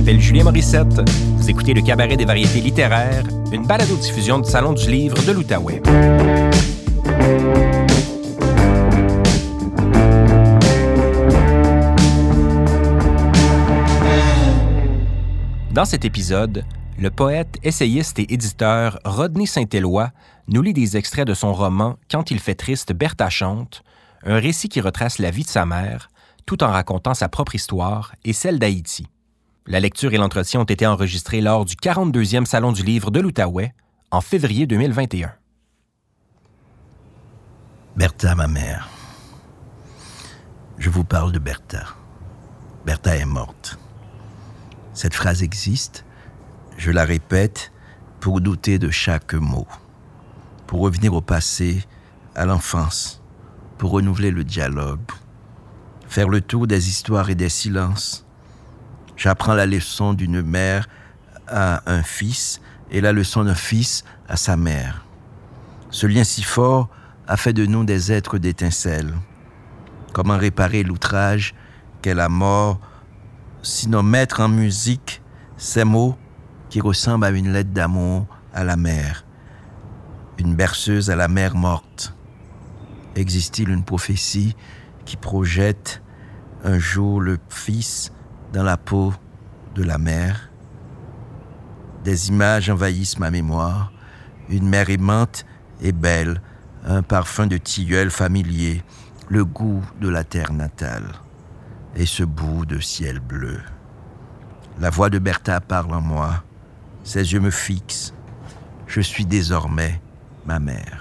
m'appelle Julien Morissette. Vous écoutez le Cabaret des variétés littéraires, une balado-diffusion du Salon du livre de l'Outaouais. Dans cet épisode, le poète, essayiste et éditeur Rodney Saint-Éloi nous lit des extraits de son roman Quand il fait triste, Bertha chante, un récit qui retrace la vie de sa mère, tout en racontant sa propre histoire et celle d'Haïti. La lecture et l'entretien ont été enregistrés lors du 42e Salon du livre de l'Outaouais en février 2021. Bertha, ma mère. Je vous parle de Bertha. Bertha est morte. Cette phrase existe, je la répète pour douter de chaque mot, pour revenir au passé, à l'enfance, pour renouveler le dialogue, faire le tour des histoires et des silences. J'apprends la leçon d'une mère à un fils et la leçon d'un fils à sa mère. Ce lien si fort a fait de nous des êtres d'étincelles. Comment réparer l'outrage qu'est la mort, sinon mettre en musique ces mots qui ressemblent à une lettre d'amour à la mère, une berceuse à la mère morte. Existe-t-il une prophétie qui projette un jour le Fils dans la peau de la mère. Des images envahissent ma mémoire, une mère aimante et belle, un parfum de tilleul familier, le goût de la terre natale et ce bout de ciel bleu. La voix de Bertha parle en moi, ses yeux me fixent. Je suis désormais ma mère.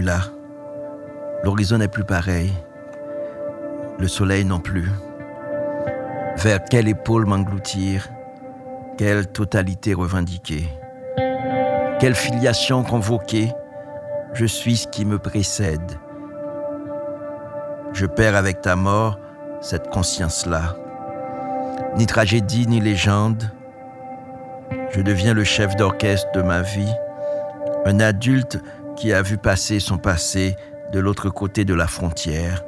Là. L'horizon n'est plus pareil. Le soleil non plus. Vers quelle épaule m'engloutir? Quelle totalité revendiquer? Quelle filiation convoquer? Je suis ce qui me précède. Je perds avec ta mort cette conscience-là. Ni tragédie, ni légende, je deviens le chef d'orchestre de ma vie, un adulte qui a vu passer son passé de l'autre côté de la frontière,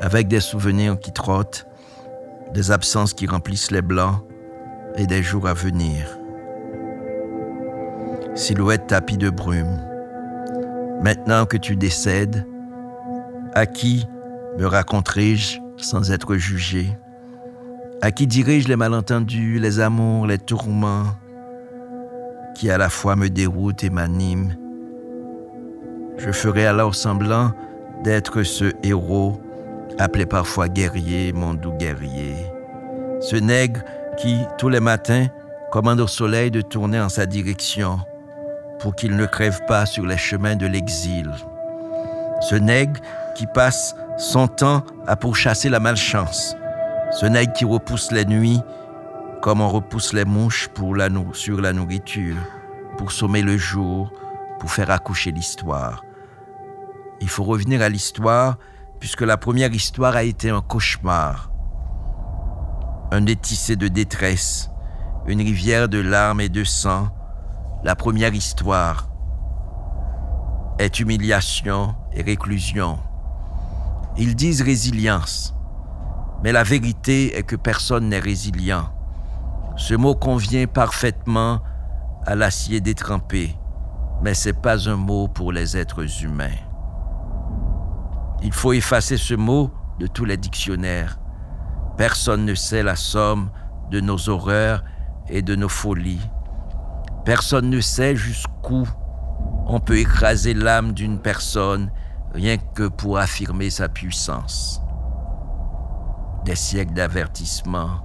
avec des souvenirs qui trottent, des absences qui remplissent les blancs et des jours à venir. Silhouette tapis de brume, maintenant que tu décèdes, à qui me raconterai-je sans être jugé? À qui dirai-je les malentendus, les amours, les tourments qui à la fois me déroute et m'anime. Je ferai alors semblant d'être ce héros, appelé parfois guerrier, mon doux guerrier. Ce nègre qui, tous les matins, commande au soleil de tourner en sa direction pour qu'il ne crève pas sur les chemins de l'exil. Ce nègre qui passe son temps à pourchasser la malchance. Ce nègre qui repousse les nuits comme on repousse les mouches sur la nourriture, pour sommer le jour, pour faire accoucher l'histoire. Il faut revenir à l'histoire, puisque la première histoire a été un cauchemar, un étissé de détresse, une rivière de larmes et de sang. La première histoire est humiliation et réclusion. Ils disent résilience, mais la vérité est que personne n'est résilient. Ce mot convient parfaitement à l'acier détrempé, mais ce n'est pas un mot pour les êtres humains. Il faut effacer ce mot de tous les dictionnaires. Personne ne sait la somme de nos horreurs et de nos folies. Personne ne sait jusqu'où on peut écraser l'âme d'une personne rien que pour affirmer sa puissance. Des siècles d'avertissement,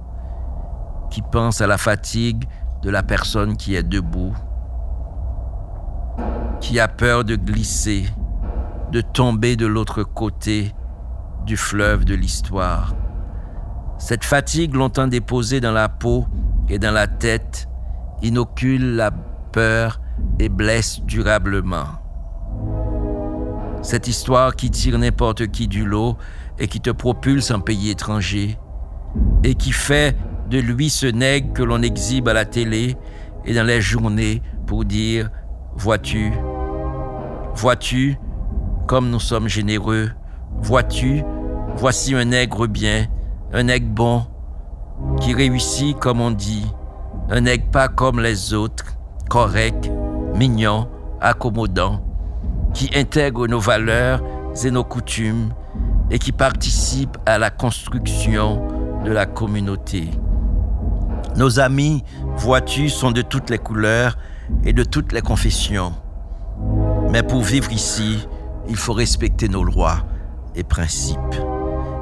qui pense à la fatigue de la personne qui est debout, qui a peur de glisser, de tomber de l'autre côté du fleuve de l'histoire. Cette fatigue longtemps déposée dans la peau et dans la tête inocule la peur et blesse durablement. Cette histoire qui tire n'importe qui du lot et qui te propulse en pays étranger et qui fait de lui ce nègre que l'on exhibe à la télé et dans les journées pour dire Vois-tu, vois-tu, comme nous sommes généreux, vois-tu, voici un nègre bien, un nègre bon, qui réussit comme on dit, un nègre pas comme les autres, correct, mignon, accommodant, qui intègre nos valeurs et nos coutumes et qui participe à la construction de la communauté. Nos amis, vois-tu, sont de toutes les couleurs et de toutes les confessions. Mais pour vivre ici, il faut respecter nos lois et principes.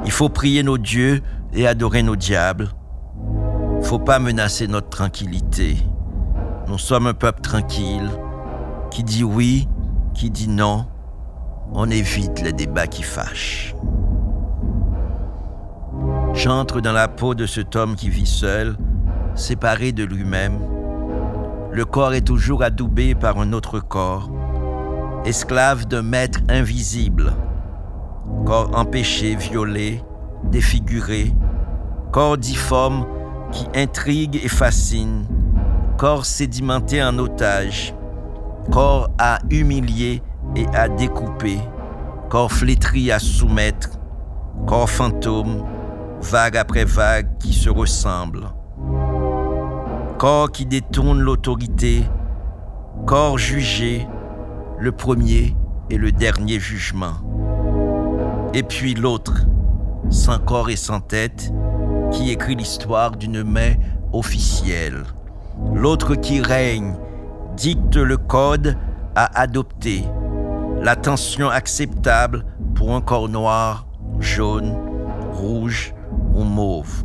Il faut prier nos dieux et adorer nos diables. Faut pas menacer notre tranquillité. Nous sommes un peuple tranquille qui dit oui, qui dit non. On évite les débats qui fâchent. J'entre dans la peau de cet homme qui vit seul, séparé de lui-même. Le corps est toujours adoubé par un autre corps, esclave d'un maître invisible. Corps empêché, violé, défiguré, corps difforme qui intrigue et fascine, corps sédimenté en otage, corps à humilier et à découper, corps flétri à soumettre, corps fantôme, vague après vague qui se ressemblent, corps qui détourne l'autorité, corps jugé, le premier et le dernier jugement. Et puis l'autre, sans corps et sans tête, qui écrit l'histoire d'une main officielle. L'autre qui règne dicte le code à adopter, l'attention acceptable pour un corps noir, jaune, rouge ou mauve.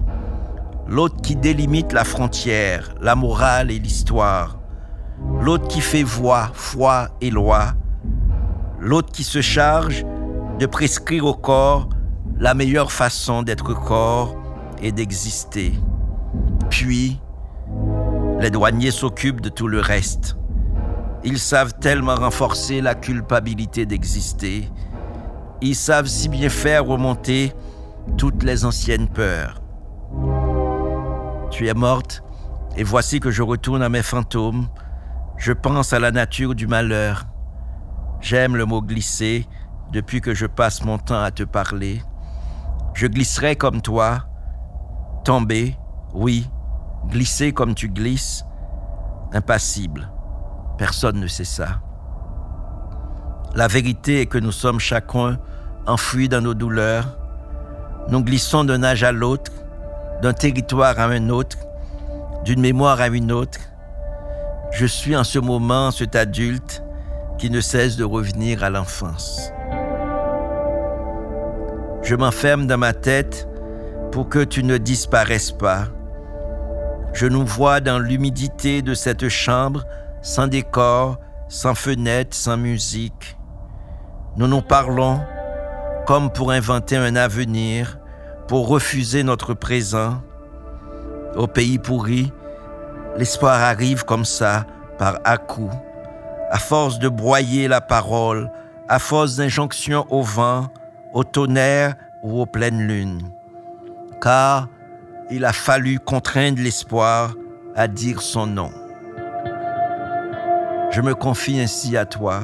L'autre qui délimite la frontière, la morale et l'histoire. L'autre qui fait voix, foi et loi. L'autre qui se charge de prescrire au corps la meilleure façon d'être corps et d'exister. Puis, les douaniers s'occupent de tout le reste. Ils savent tellement renforcer la culpabilité d'exister. Ils savent si bien faire remonter toutes les anciennes peurs. Tu es morte, et voici que je retourne à mes fantômes. Je pense à la nature du malheur. J'aime le mot glisser depuis que je passe mon temps à te parler. Je glisserai comme toi, tomber, oui, glisser comme tu glisses, impassible. Personne ne sait ça. La vérité est que nous sommes chacun enfouis dans nos douleurs. Nous glissons d'un âge à l'autre, d'un territoire à un autre, d'une mémoire à une autre. Je suis en ce moment cet adulte qui ne cesse de revenir à l'enfance. Je m'enferme dans ma tête pour que tu ne disparaisses pas. Je nous vois dans l'humidité de cette chambre, sans décor, sans fenêtre, sans musique. Nous nous parlons comme pour inventer un avenir, pour refuser notre présent. Au pays pourri, l'espoir arrive comme ça, par à-coups, à force de broyer la parole, à force d'injonctions au vent, au tonnerre ou aux pleines lunes. Car il a fallu contraindre l'espoir à dire son nom. Je me confie ainsi à toi.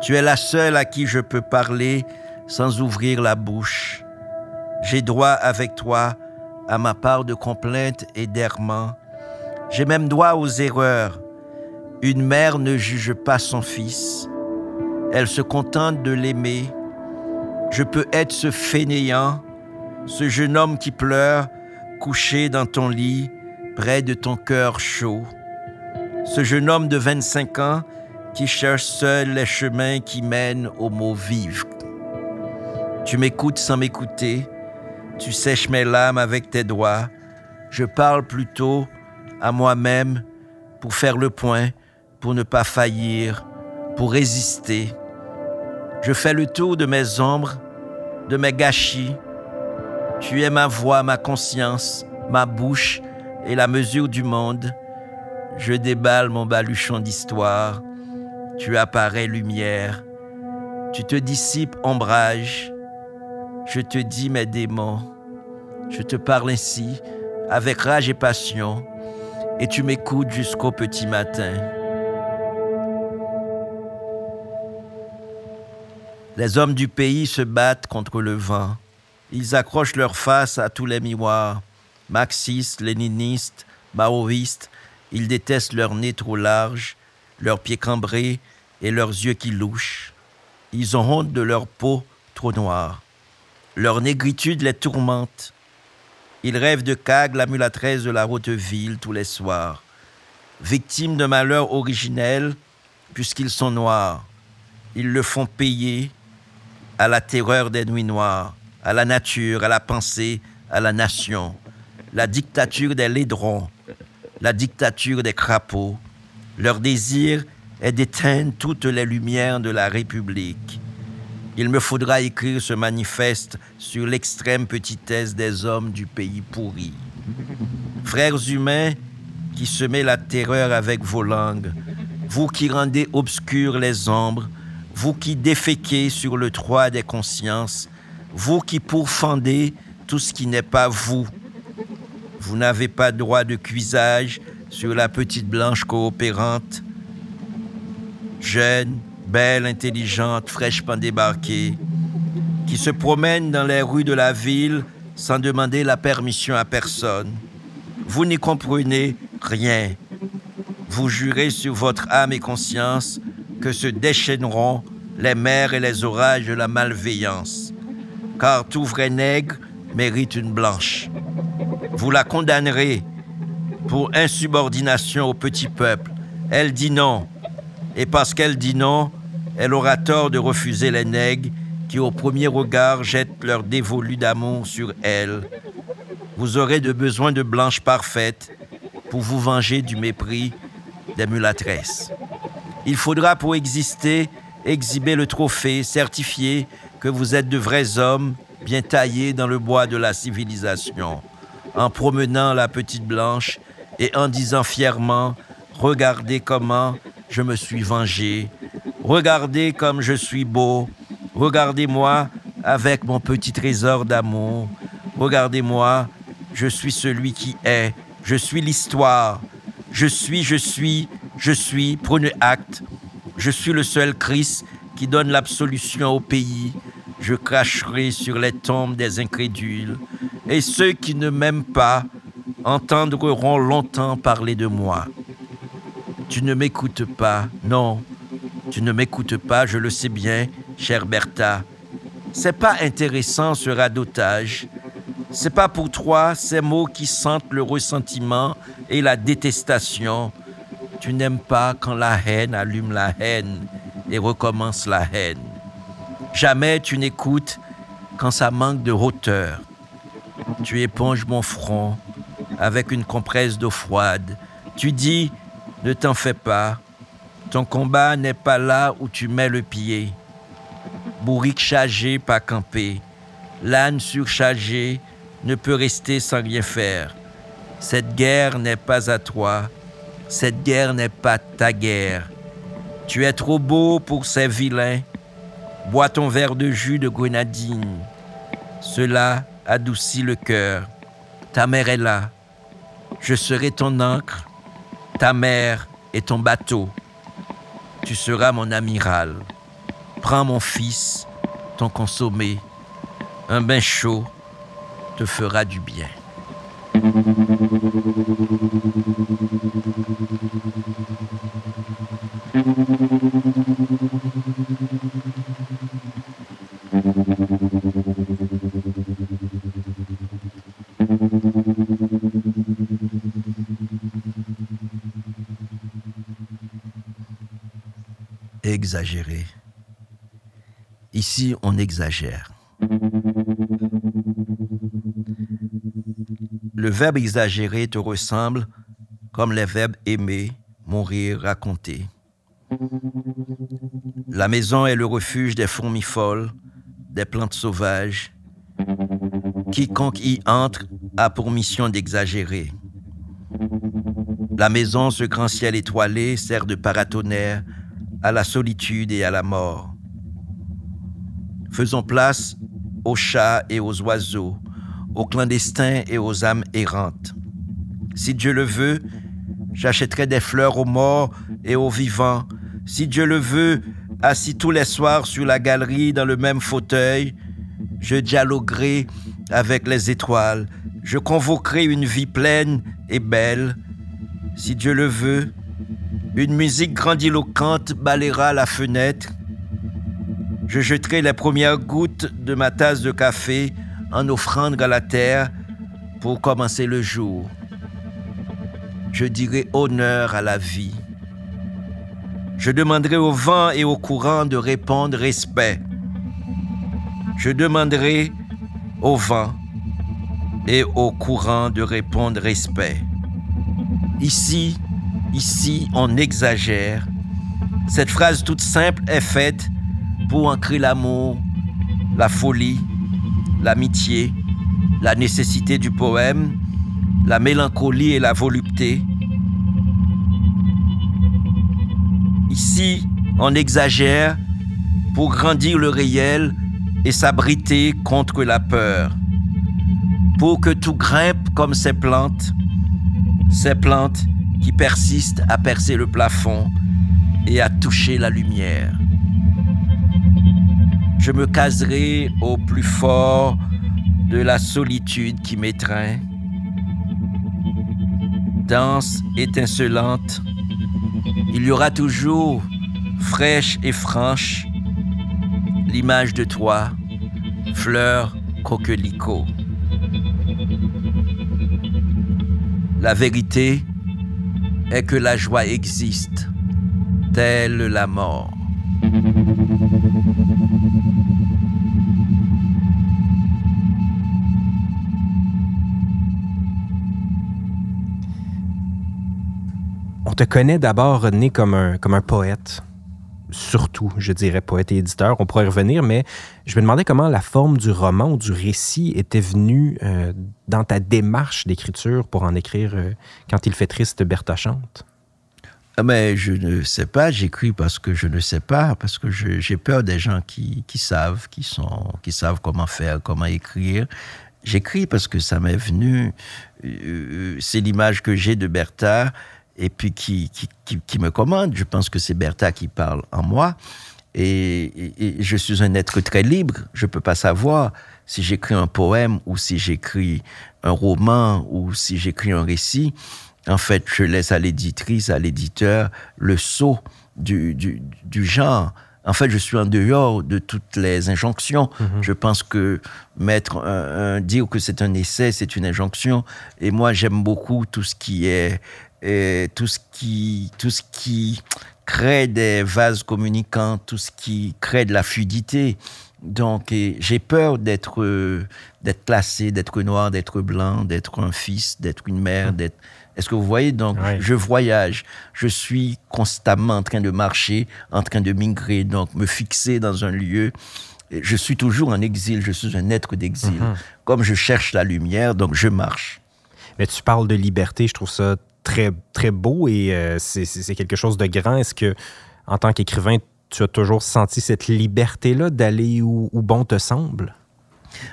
Tu es la seule à qui je peux parler sans ouvrir la bouche. J'ai droit avec toi à ma part de complainte et d'errement. J'ai même droit aux erreurs. Une mère ne juge pas son fils. Elle se contente de l'aimer je peux être ce fainéant, ce jeune homme qui pleure, couché dans ton lit, près de ton cœur chaud. Ce jeune homme de 25 ans qui cherche seul les chemins qui mènent aux mots vifs. Tu m'écoutes sans m'écouter, tu sèches mes larmes avec tes doigts. Je parle plutôt à moi-même pour faire le point, pour ne pas faillir, pour résister. Je fais le tour de mes ombres, de mes gâchis. Tu es ma voix, ma conscience, ma bouche et la mesure du monde. Je déballe mon baluchon d'histoire. Tu apparais lumière. Tu te dissipes ombrage. Je te dis mes démons. Je te parle ainsi, avec rage et passion, et tu m'écoutes jusqu'au petit matin. Les hommes du pays se battent contre le vent. Ils accrochent leur face à tous les miroirs. Marxistes, léninistes, maoïstes, ils détestent leur nez trop large, leurs pieds cambrés et leurs yeux qui louchent. Ils ont honte de leur peau trop noire. Leur négritude les tourmente. Ils rêvent de Cag, la mulâtresse de la haute ville, tous les soirs. Victimes d'un malheur originel, puisqu'ils sont noirs. Ils le font payer à la terreur des nuits noires, à la nature, à la pensée, à la nation. La dictature des laidrons, la dictature des crapauds. Leur désir est d'éteindre toutes les lumières de la République. Il me faudra écrire ce manifeste sur l'extrême petitesse des hommes du pays pourri. Frères humains qui semez la terreur avec vos langues, vous qui rendez obscures les ombres, vous qui déféquez sur le toit des consciences, vous qui pourfendez tout ce qui n'est pas vous. Vous n'avez pas droit de cuisage sur la petite blanche coopérante, jeune, belle, intelligente, fraîchement débarquée, qui se promène dans les rues de la ville sans demander la permission à personne. Vous n'y comprenez rien. Vous jurez sur votre âme et conscience que se déchaîneront les mers et les orages de la malveillance, car tout vrai nègre mérite une blanche. Vous la condamnerez pour insubordination au petit peuple. Elle dit non, et parce qu'elle dit non, elle aura tort de refuser les nègres qui au premier regard jettent leur dévolu d'amour sur elle. Vous aurez de besoin de blanches parfaites pour vous venger du mépris des mulâtresses. Il faudra pour exister exhiber le trophée certifié que vous êtes de vrais hommes bien taillés dans le bois de la civilisation, en promenant la petite blanche et en disant fièrement, regardez comment je me suis vengé, regardez comme je suis beau, regardez-moi avec mon petit trésor d'amour, regardez-moi, je suis celui qui est, je suis l'histoire, je suis, je suis, je suis, prenez acte, je suis le seul Christ qui donne l'absolution au pays. Je cracherai sur les tombes des incrédules, et ceux qui ne m'aiment pas entendront longtemps parler de moi. Tu ne m'écoutes pas, non, tu ne m'écoutes pas, je le sais bien, chère Bertha. C'est pas intéressant ce radotage. C'est pas pour toi ces mots qui sentent le ressentiment et la détestation. Tu n'aimes pas quand la haine allume la haine et recommence la haine. Jamais tu n'écoutes quand ça manque de hauteur. Tu éponges mon front avec une compresse d'eau froide. Tu dis, ne t'en fais pas, ton combat n'est pas là où tu mets le pied. Bourrique chargé, pas campé. L'âne surchargé ne peut rester sans rien faire. Cette guerre n'est pas à toi, cette guerre n'est pas ta guerre. Tu es trop beau pour ces vilains. Bois ton verre de jus de grenadine. Cela adoucit le cœur. Ta mère est là. Je serai ton ancre, ta mère est ton bateau. Tu seras mon amiral. Prends mon fils, ton consommé. Un bain chaud te fera du bien. Exagérer. Ici, on exagère. Le verbe exagérer te ressemble comme les verbes aimer, mourir, raconter. La maison est le refuge des fourmis folles, des plantes sauvages. Quiconque y entre a pour mission d'exagérer. La maison, ce grand ciel étoilé, sert de paratonnerre à la solitude et à la mort. Faisons place aux chats et aux oiseaux, aux clandestins et aux âmes errantes. Si Dieu le veut, j'achèterai des fleurs aux morts et aux vivants. Si Dieu le veut, assis tous les soirs sur la galerie dans le même fauteuil, je dialoguerai avec les étoiles. Je convoquerai une vie pleine et belle. Si Dieu le veut, une musique grandiloquente balayera la fenêtre. Je jetterai les premières gouttes de ma tasse de café en offrande à la terre pour commencer le jour. Je dirai honneur à la vie. Je demanderai au vent et au courant de répondre respect. Je demanderai au vent et au courant de répondre respect. Ici, ici, on exagère. Cette phrase toute simple est faite pour ancrer l'amour, la folie, l'amitié, la nécessité du poème, la mélancolie et la volupté. Ici, on exagère pour grandir le réel et s'abriter contre la peur. Pour que tout grimpe comme ces plantes, ces plantes qui persistent à percer le plafond et à toucher la lumière. Je me caserai au plus fort de la solitude qui m'étreint. Danse étincelante, il y aura toujours, fraîche et franche, l'image de toi, fleur coquelicot. La vérité est que la joie existe, telle la mort. Te connaît d'abord, René, comme un, comme un poète surtout, je dirais, poète et éditeur. On pourrait y revenir, mais je me demandais comment la forme du roman ou du récit était venue euh, dans ta démarche d'écriture pour en écrire euh, Quand il fait triste, Bertha chante. Ah, mais je ne sais pas, j'écris parce que je ne sais pas, parce que j'ai peur des gens qui, qui, savent, qui, sont, qui savent comment faire, comment écrire. J'écris parce que ça m'est venu, euh, c'est l'image que j'ai de Bertha et puis qui, qui, qui, me commande. Je pense que c'est Bertha qui parle en moi. Et, je suis un être très libre. Je ne peux pas savoir si j'écris un poème ou si j'écris un roman ou si j'écris un récit. En fait, je laisse à l'éditrice, à l'éditeur, le saut du, du, du, genre. En fait, je suis en dehors de toutes les injonctions. Mm-hmm. Je pense que mettre un, dire que c'est un essai, c'est une injonction. Et moi, j'aime beaucoup tout ce qui est et tout ce qui, tout ce qui crée des vases communicants, tout ce qui crée de la fluidité. Donc, j'ai peur d'être euh, d'être classé, d'être noir, d'être blanc, d'être un fils, d'être une mère, mmh. d'être. Est-ce que vous voyez? Donc, je voyage. Je suis constamment en train de marcher, en train de migrer, donc me fixer dans un lieu. Je suis toujours en exil. Je suis un être d'exil. Comme je cherche la lumière, donc je marche. Mais tu parles de liberté. Je trouve ça très, très beau et euh, c'est quelque chose de grand. Est-ce que, en tant qu'écrivain, tu as toujours senti cette liberté-là d'aller où, bon te semble?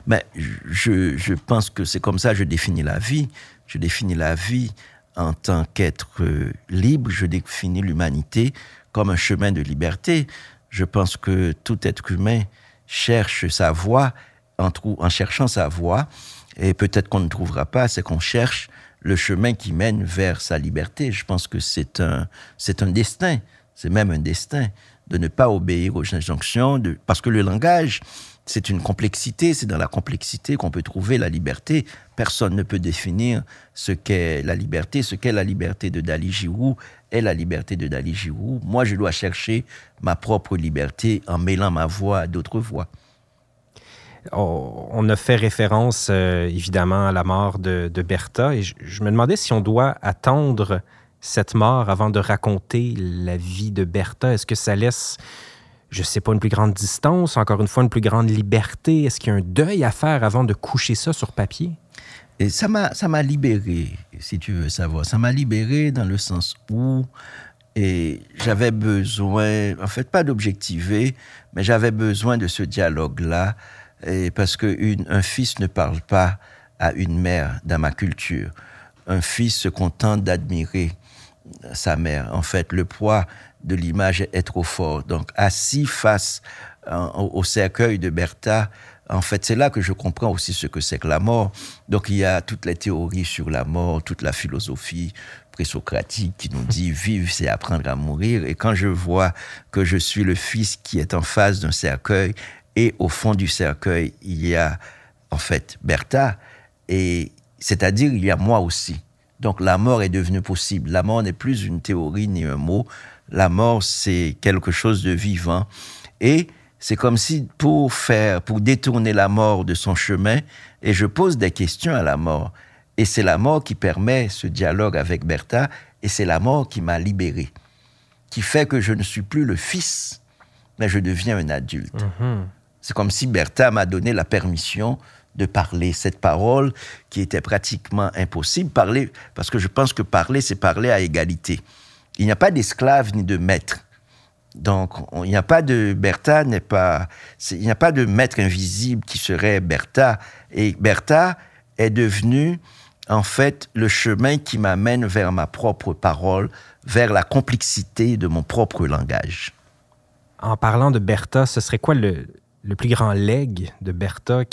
Ben, je, je pense que c'est comme ça que je définis la vie. Je définis la vie en tant qu'être euh, libre. Je définis l'humanité comme un chemin de liberté. Je pense que tout être humain cherche sa voie en, en cherchant sa voie. Et peut-être qu'on ne trouvera pas, c'est qu'on cherche le chemin qui mène vers sa liberté. Je pense que c'est un, c'est un destin, c'est même un destin de ne pas obéir aux injonctions, de, parce que le langage, c'est une complexité, c'est dans la complexité qu'on peut trouver la liberté. Personne ne peut définir ce qu'est la liberté, ce qu'est la liberté de Dali Giroux est la liberté de Dali Giroux. Moi, je dois chercher ma propre liberté en mêlant ma voix à d'autres voix on a fait référence euh, évidemment à la mort de, Bertha et je, me demandais si on doit attendre cette mort avant de raconter la vie de Bertha. Est-ce que ça laisse je sais pas, une plus grande distance, encore une fois, une plus grande liberté? Est-ce qu'il y a un deuil à faire avant de coucher ça sur papier? Et ça m'a, libéré, si tu veux savoir. Ça m'a libéré dans le sens où j'avais besoin, en fait, pas d'objectiver, mais j'avais besoin de ce dialogue-là, parce qu'un fils ne parle pas à une mère dans ma culture. Un fils se contente d'admirer sa mère. En fait, le poids de l'image est trop fort. Donc, assis face au cercueil de Bertha, en fait, c'est là que je comprends aussi ce que c'est que la mort. Donc, il y a toutes les théories sur la mort, toute la philosophie présocratique qui nous dit vivre, c'est apprendre à mourir. Et quand je vois que je suis le fils qui est en face d'un cercueil et au fond du cercueil, il y a en fait Bertha, et c'est-à-dire il y a moi aussi. Donc la mort est devenue possible. La mort n'est plus une théorie ni un mot. La mort, c'est quelque chose de vivant. Et c'est comme si pour faire, pour détourner la mort de son chemin, et je pose des questions à la mort. Et c'est la mort qui permet ce dialogue avec Bertha, et c'est la mort qui m'a libéré, qui fait que je ne suis plus le fils, mais je deviens un adulte. Mm-hmm. C'est comme si Bertha m'a donné la permission de parler cette parole qui était pratiquement impossible. Parler, parce que je pense que parler, c'est parler à égalité. Il n'y a pas d'esclave ni de maître. Donc, il n'y a pas de Bertha n'est pas, il n'y a pas de maître invisible qui serait Bertha. Et Bertha est devenue en fait le chemin qui m'amène vers ma propre parole, vers la complexité de mon propre langage. En parlant de Bertha, ce serait quoi le, le plus grand leg de Bertha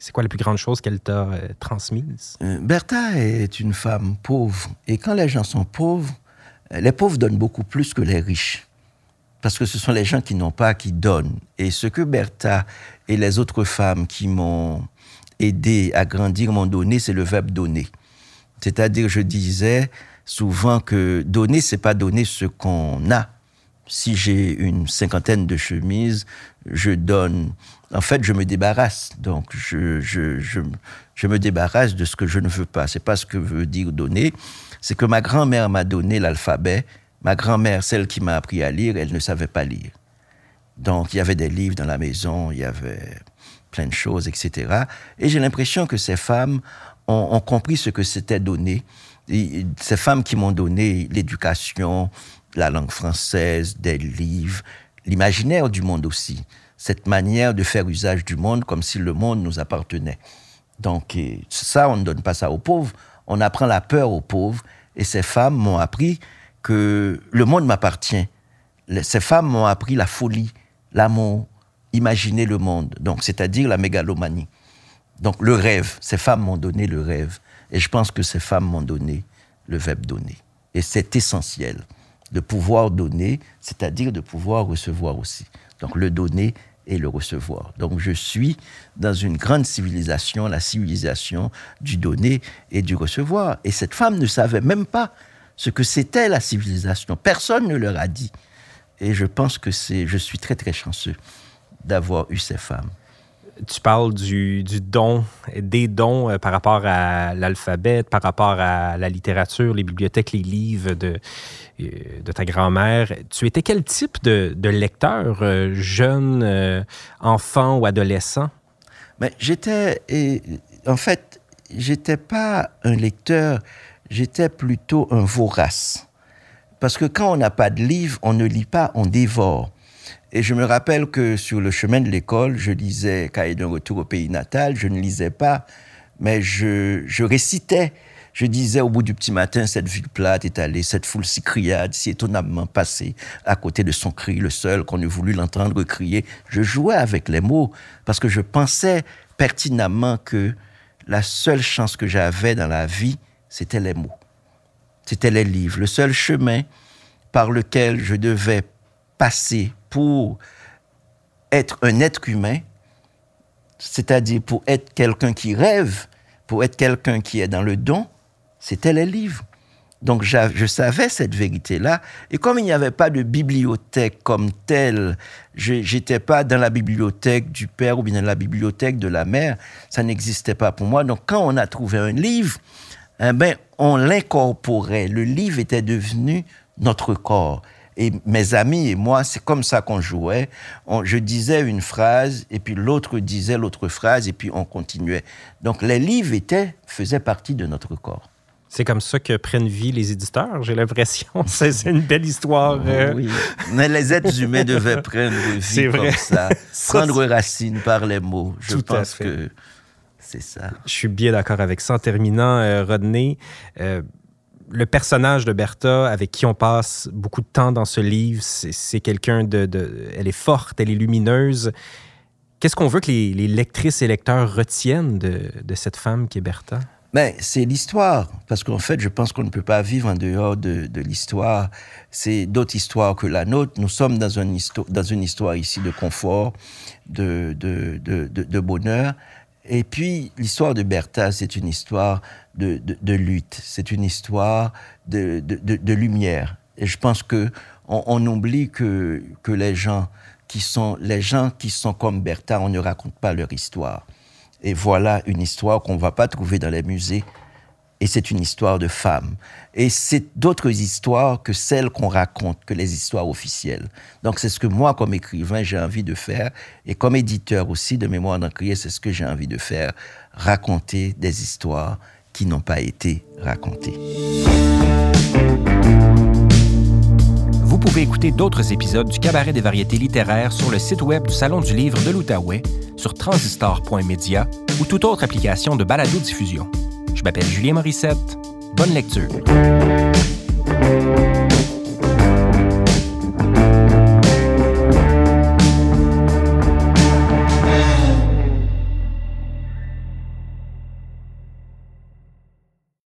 c'est quoi la plus grande chose qu'elle t'a euh, transmise? Euh, Bertha est une femme pauvre. Et quand les gens sont pauvres, les pauvres donnent beaucoup plus que les riches parce que ce sont les gens qui n'ont pas qui donnent. Et ce que Bertha et les autres femmes qui m'ont aidé à grandir m'ont donné, c'est le verbe donner. C'est-à-dire, je disais souvent que donner, c'est pas donner ce qu'on a. Si j'ai une cinquantaine de chemises, je donne. En fait, je me débarrasse. Donc, je, je, je, je me débarrasse de ce que je ne veux pas. C'est pas ce que veut dire donner. C'est que ma grand-mère m'a donné l'alphabet Ma grand-mère, celle qui m'a appris à lire, elle ne savait pas lire. Donc, il y avait des livres dans la maison, il y avait plein de choses, etc. Et j'ai l'impression que ces femmes ont, compris ce que c'était donner. Ces femmes qui m'ont donné l'éducation, la langue française, des livres, l'imaginaire du monde aussi. Cette manière de faire usage du monde comme si le monde nous appartenait. Donc, ça, on ne donne pas ça aux pauvres. On apprend la peur aux pauvres. Et ces femmes m'ont appris que le monde m'appartient. Ces femmes m'ont appris la folie, l'amour, imaginer le monde, donc c'est-à-dire la mégalomanie. Donc le rêve, ces femmes m'ont donné le rêve. Et je pense que ces femmes m'ont donné le verbe donner. Et c'est essentiel de pouvoir donner, c'est-à-dire de pouvoir recevoir aussi. Donc le donner et le recevoir. Donc je suis dans une grande civilisation, la civilisation du donner et du recevoir. Et cette femme ne savait même pas ce que c'était la civilisation. Personne ne leur a dit. Et je pense que c'est, je suis très très chanceux d'avoir eu ces femmes. Tu parles du, don, des dons euh, par rapport à l'alphabet, par rapport à la littérature, les bibliothèques, les livres de, euh, de ta grand-mère. Tu étais quel type de, de lecteur, euh, jeune, enfant ou adolescent? Mais j'étais, en fait, j'étais pas un lecteur j'étais plutôt un vorace. Parce que quand on n'a pas de livre, on ne lit pas, on dévore. Et je me rappelle que sur le chemin de l'école, je lisais Cahiers d'un retour au pays natal, je ne lisais pas, mais je, je récitais. Je disais au bout du petit matin, cette ville plate est allée, cette foule si criade, si étonnamment passée à côté de son cri, le seul qu'on eût voulu l'entendre crier. Je jouais avec les mots parce que je pensais pertinemment que la seule chance que j'avais dans la vie, c'était les mots, c'était les livres. Le seul chemin par lequel je devais passer pour être un être humain, c'est-à-dire pour être quelqu'un qui rêve, pour être quelqu'un qui est dans le don, c'était les livres. Donc je savais cette vérité-là. Et comme il n'y avait pas de bibliothèque comme telle, je n'étais pas dans la bibliothèque du père ou bien dans la bibliothèque de la mère, ça n'existait pas pour moi. Donc quand on a trouvé un livre, eh ben, on l'incorporait. Le livre était devenu notre corps. Et mes amis et moi, c'est comme ça qu'on jouait. je disais une phrase, et puis l'autre disait l'autre phrase, et puis on continuait. Donc les livres étaient, faisaient partie de notre corps. C'est comme ça que prennent vie les éditeurs, j'ai l'impression. C'est une belle histoire. Euh. Oui, mais les êtres humains devaient prendre vie comme ça, prendre racine par les mots. Je pense que c'est ça. Je suis bien d'accord avec ça. En terminant, euh, Rodney, euh, le personnage de Bertha, avec qui on passe beaucoup de temps dans ce livre, c'est quelqu'un de, Elle est forte, elle est lumineuse. Qu'est-ce qu'on veut que les, lectrices et lecteurs retiennent de, cette femme qui est Bertha? Ben, c'est l'histoire, parce qu'en fait, je pense qu'on ne peut pas vivre en dehors de, l'histoire. C'est d'autres histoires que la nôtre. Nous sommes dans, une histoire, dans une histoire ici de confort, de, de bonheur. Et puis, l'histoire de Bertha, c'est une histoire de, lutte, c'est une histoire de, lumière. Et je pense que on, oublie que, que les gens qui sont les gens qui sont comme Bertha, on ne raconte pas leur histoire. Et voilà une histoire qu'on ne va pas trouver dans les musées, et c'est une histoire de femme. Et c'est d'autres histoires que celles qu'on raconte, que les histoires officielles. Donc c'est ce que moi, comme écrivain, j'ai envie de faire, et comme éditeur aussi de Mémoire d'Encrier, c'est ce que j'ai envie de faire, raconter des histoires qui n'ont pas été racontées. Vous pouvez écouter d'autres épisodes du Cabaret des variétés littéraires sur le site web du Salon du livre de l'Outaouais, sur transistor.media ou toute autre application de balado-diffusion. Je m'appelle Julien Morissette. Bonne lecture.